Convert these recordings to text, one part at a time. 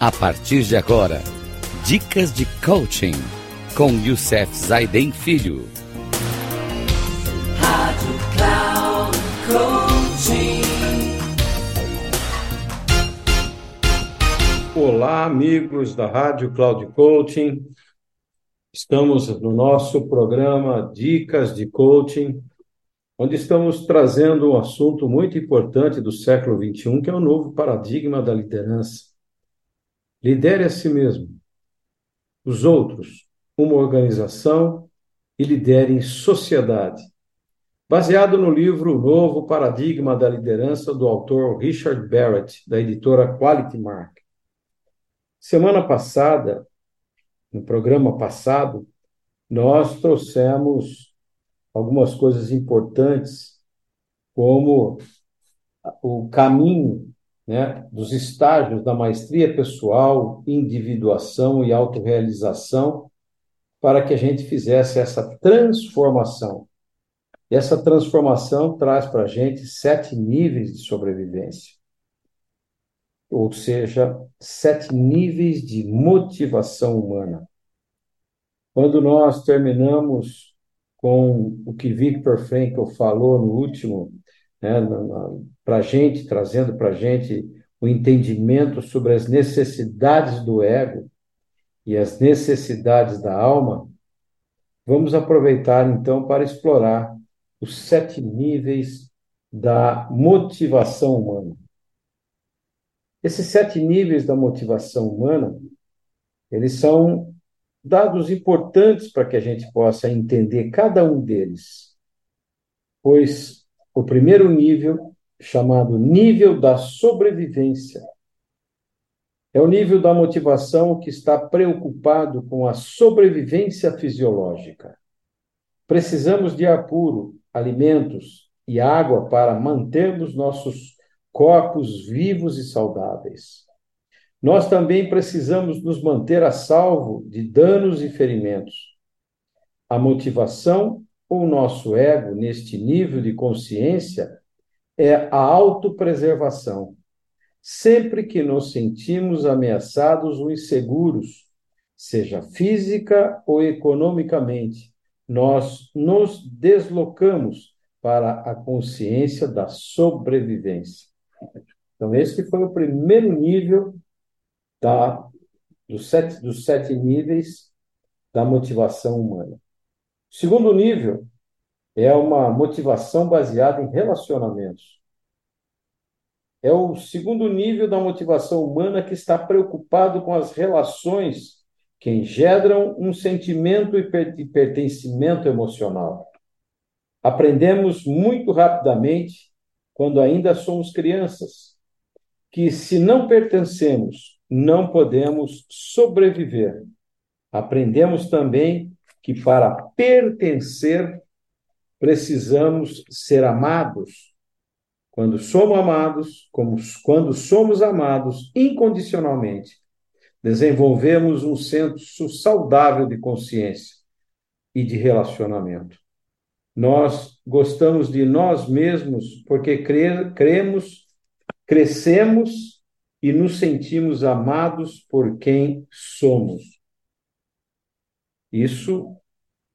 A partir de agora, dicas de coaching com Youssef Zaiden Filho. Rádio Cloud Coaching. Olá, amigos da Rádio Cloud Coaching. Estamos no nosso programa Dicas de Coaching, onde estamos trazendo um assunto muito importante do século XXI, que é o novo paradigma da liderança. Lidere a si mesmo, os outros, uma organização e lidere em sociedade. Baseado no livro Novo Paradigma da Liderança, do autor Richard Barrett, da editora Quality Mark. Semana passada, no programa passado, nós trouxemos algumas coisas importantes, como o caminho né, dos estágios da maestria pessoal, individuação e autorrealização, para que a gente fizesse essa transformação. E essa transformação traz para a gente sete níveis de sobrevivência, ou seja, sete níveis de motivação humana. Quando nós terminamos com o que Viktor Frankl falou no último né, para a gente, trazendo para a gente o entendimento sobre as necessidades do ego e as necessidades da alma, vamos aproveitar então para explorar os sete níveis da motivação humana. Esses sete níveis da motivação humana, eles são dados importantes para que a gente possa entender cada um deles, pois o primeiro nível, chamado nível da sobrevivência, é o nível da motivação que está preocupado com a sobrevivência fisiológica. Precisamos de ar puro, alimentos e água para mantermos nossos corpos vivos e saudáveis. Nós também precisamos nos manter a salvo de danos e ferimentos. A motivação o nosso ego, neste nível de consciência, é a autopreservação. Sempre que nos sentimos ameaçados ou inseguros, seja física ou economicamente, nós nos deslocamos para a consciência da sobrevivência. Então, esse foi o primeiro nível da, sete, dos sete níveis da motivação humana. Segundo nível é uma motivação baseada em relacionamentos. É o segundo nível da motivação humana que está preocupado com as relações que engendram um sentimento de pertencimento emocional. Aprendemos muito rapidamente, quando ainda somos crianças, que se não pertencemos, não podemos sobreviver. Aprendemos também que para pertencer precisamos ser amados. Quando somos amados, como quando somos amados incondicionalmente, desenvolvemos um senso saudável de consciência e de relacionamento. Nós gostamos de nós mesmos porque cre cremos, crescemos e nos sentimos amados por quem somos. Isso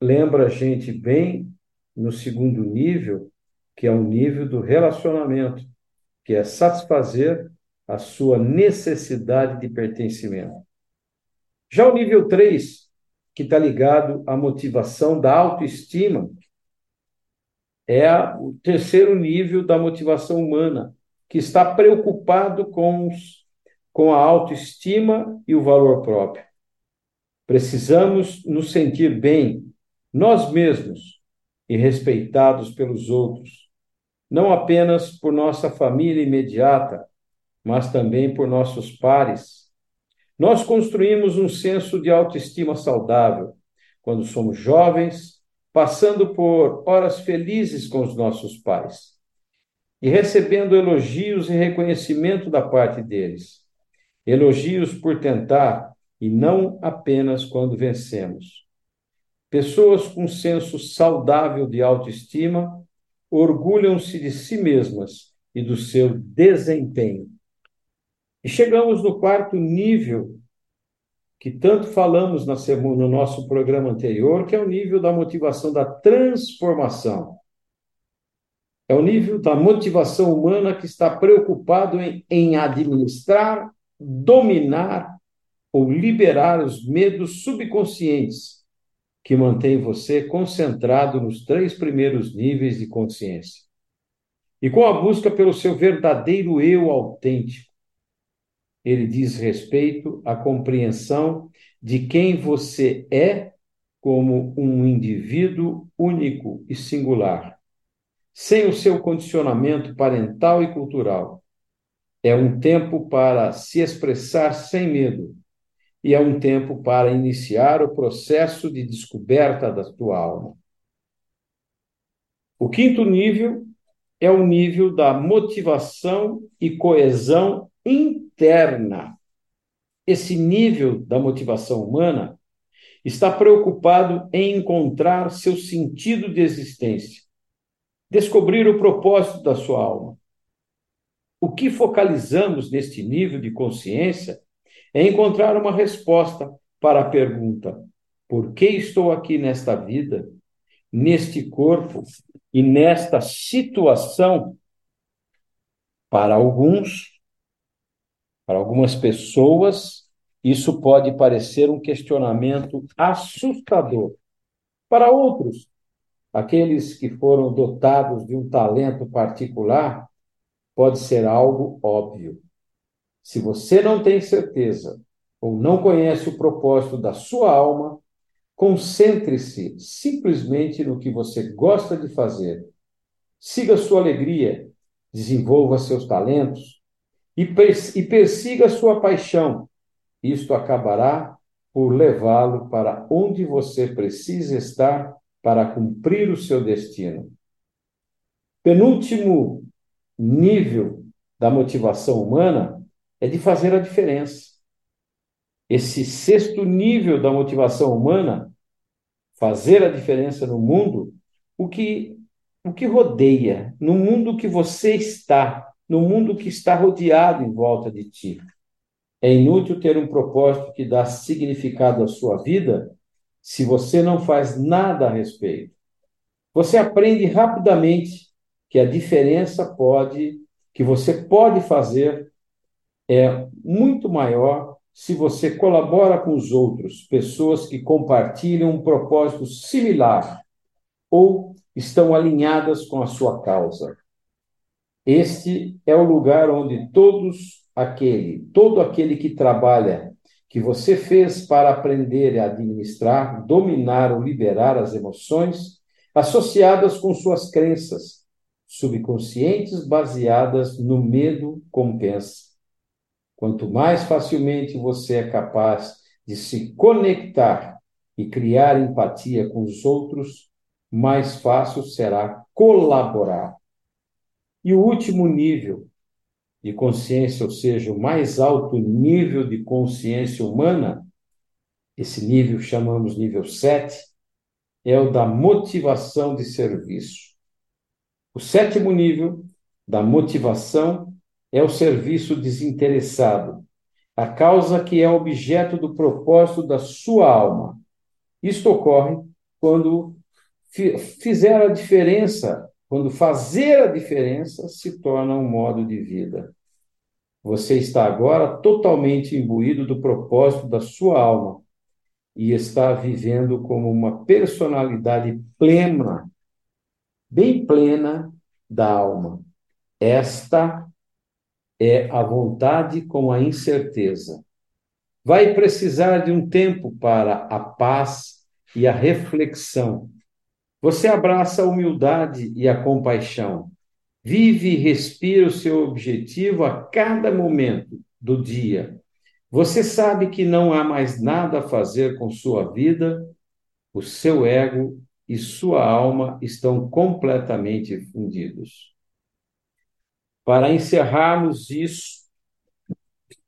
lembra a gente bem no segundo nível, que é o nível do relacionamento, que é satisfazer a sua necessidade de pertencimento. Já o nível 3, que está ligado à motivação da autoestima, é o terceiro nível da motivação humana, que está preocupado com, os, com a autoestima e o valor próprio. Precisamos nos sentir bem, nós mesmos, e respeitados pelos outros, não apenas por nossa família imediata, mas também por nossos pares. Nós construímos um senso de autoestima saudável quando somos jovens, passando por horas felizes com os nossos pais e recebendo elogios e reconhecimento da parte deles. Elogios por tentar e não apenas quando vencemos. Pessoas com senso saudável de autoestima orgulham-se de si mesmas e do seu desempenho. E chegamos no quarto nível, que tanto falamos na semana, no nosso programa anterior, que é o nível da motivação da transformação. É o nível da motivação humana que está preocupado em, em administrar, dominar ou liberar os medos subconscientes que mantêm você concentrado nos três primeiros níveis de consciência. E com a busca pelo seu verdadeiro eu autêntico, ele diz respeito à compreensão de quem você é como um indivíduo único e singular, sem o seu condicionamento parental e cultural. É um tempo para se expressar sem medo e é um tempo para iniciar o processo de descoberta da tua alma. O quinto nível é o nível da motivação e coesão interna. Esse nível da motivação humana está preocupado em encontrar seu sentido de existência descobrir o propósito da sua alma. O que focalizamos neste nível de consciência é encontrar uma resposta para a pergunta: por que estou aqui nesta vida, neste corpo e nesta situação? Para alguns, para algumas pessoas, isso pode parecer um questionamento assustador. Para outros, aqueles que foram dotados de um talento particular, pode ser algo óbvio. Se você não tem certeza ou não conhece o propósito da sua alma, concentre-se simplesmente no que você gosta de fazer. Siga sua alegria, desenvolva seus talentos e, persiga sua paixão. Isto acabará por levá-lo para onde você precisa estar para cumprir o seu destino. Penúltimo nível da motivação humana é de fazer a diferença. Esse sexto nível da motivação humana, fazer a diferença no mundo, o que o que rodeia, no mundo que você está, no mundo que está rodeado em volta de ti. É inútil ter um propósito que dá significado à sua vida se você não faz nada a respeito. Você aprende rapidamente que a diferença pode, que você pode fazer é muito maior se você colabora com os outros, pessoas que compartilham um propósito similar ou estão alinhadas com a sua causa. Este é o lugar onde todos aquele, todo aquele que trabalha que você fez para aprender a administrar, dominar ou liberar as emoções associadas com suas crenças subconscientes baseadas no medo compensa. Quanto mais facilmente você é capaz de se conectar e criar empatia com os outros, mais fácil será colaborar. E o último nível de consciência, ou seja, o mais alto nível de consciência humana, esse nível chamamos nível 7, é o da motivação de serviço. O sétimo nível da motivação é o serviço desinteressado, a causa que é objeto do propósito da sua alma. Isto ocorre quando fizer a diferença, quando fazer a diferença se torna um modo de vida. Você está agora totalmente imbuído do propósito da sua alma e está vivendo como uma personalidade plena, bem plena da alma. Esta é a vontade com a incerteza. Vai precisar de um tempo para a paz e a reflexão. Você abraça a humildade e a compaixão. Vive e respira o seu objetivo a cada momento do dia. Você sabe que não há mais nada a fazer com sua vida, o seu ego e sua alma estão completamente fundidos. Para encerrarmos isso,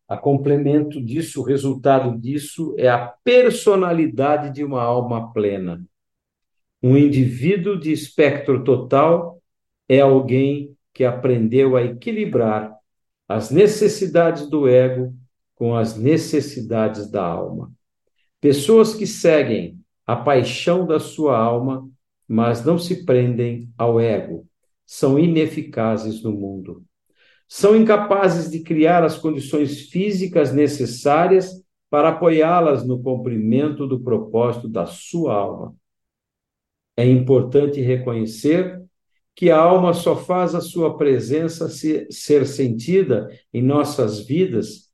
a complemento disso, o resultado disso é a personalidade de uma alma plena. Um indivíduo de espectro total é alguém que aprendeu a equilibrar as necessidades do ego com as necessidades da alma. Pessoas que seguem a paixão da sua alma, mas não se prendem ao ego, são ineficazes no mundo. São incapazes de criar as condições físicas necessárias para apoiá-las no cumprimento do propósito da sua alma. É importante reconhecer que a alma só faz a sua presença ser sentida em nossas vidas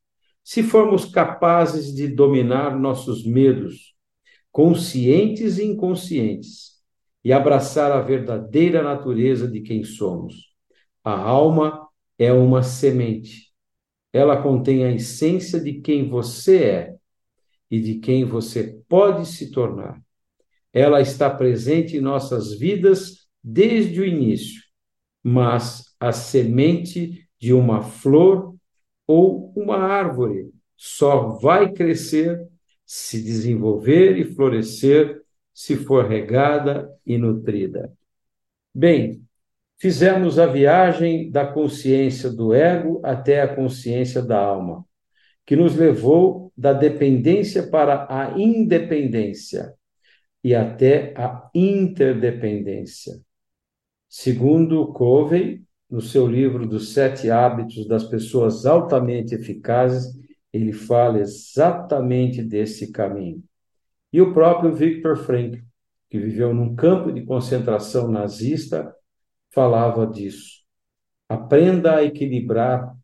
se formos capazes de dominar nossos medos, conscientes e inconscientes, e abraçar a verdadeira natureza de quem somos. A alma é uma semente. Ela contém a essência de quem você é e de quem você pode se tornar. Ela está presente em nossas vidas desde o início, mas a semente de uma flor ou uma árvore só vai crescer, se desenvolver e florescer se for regada e nutrida. Bem, fizemos a viagem da consciência do ego até a consciência da alma, que nos levou da dependência para a independência e até a interdependência. Segundo Covey, no seu livro dos Sete Hábitos das Pessoas Altamente Eficazes, ele fala exatamente desse caminho. E o próprio Viktor Frankl, que viveu num campo de concentração nazista, falava disso. Aprenda a equilibrar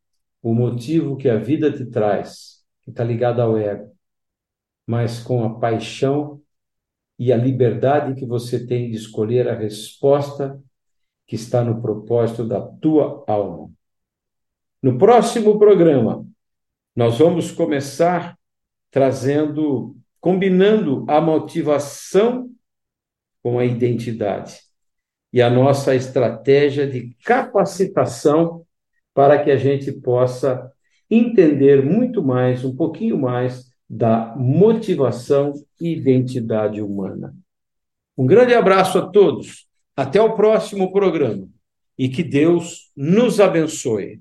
o motivo que a vida te traz, que está ligado ao ego, mas com a paixão e a liberdade que você tem de escolher a resposta que está no propósito da tua alma. No próximo programa, nós vamos começar trazendo combinando a motivação com a identidade e a nossa estratégia de capacitação para que a gente possa entender muito mais, um pouquinho mais, da motivação e identidade humana. Um grande abraço a todos, até o próximo programa e que Deus nos abençoe.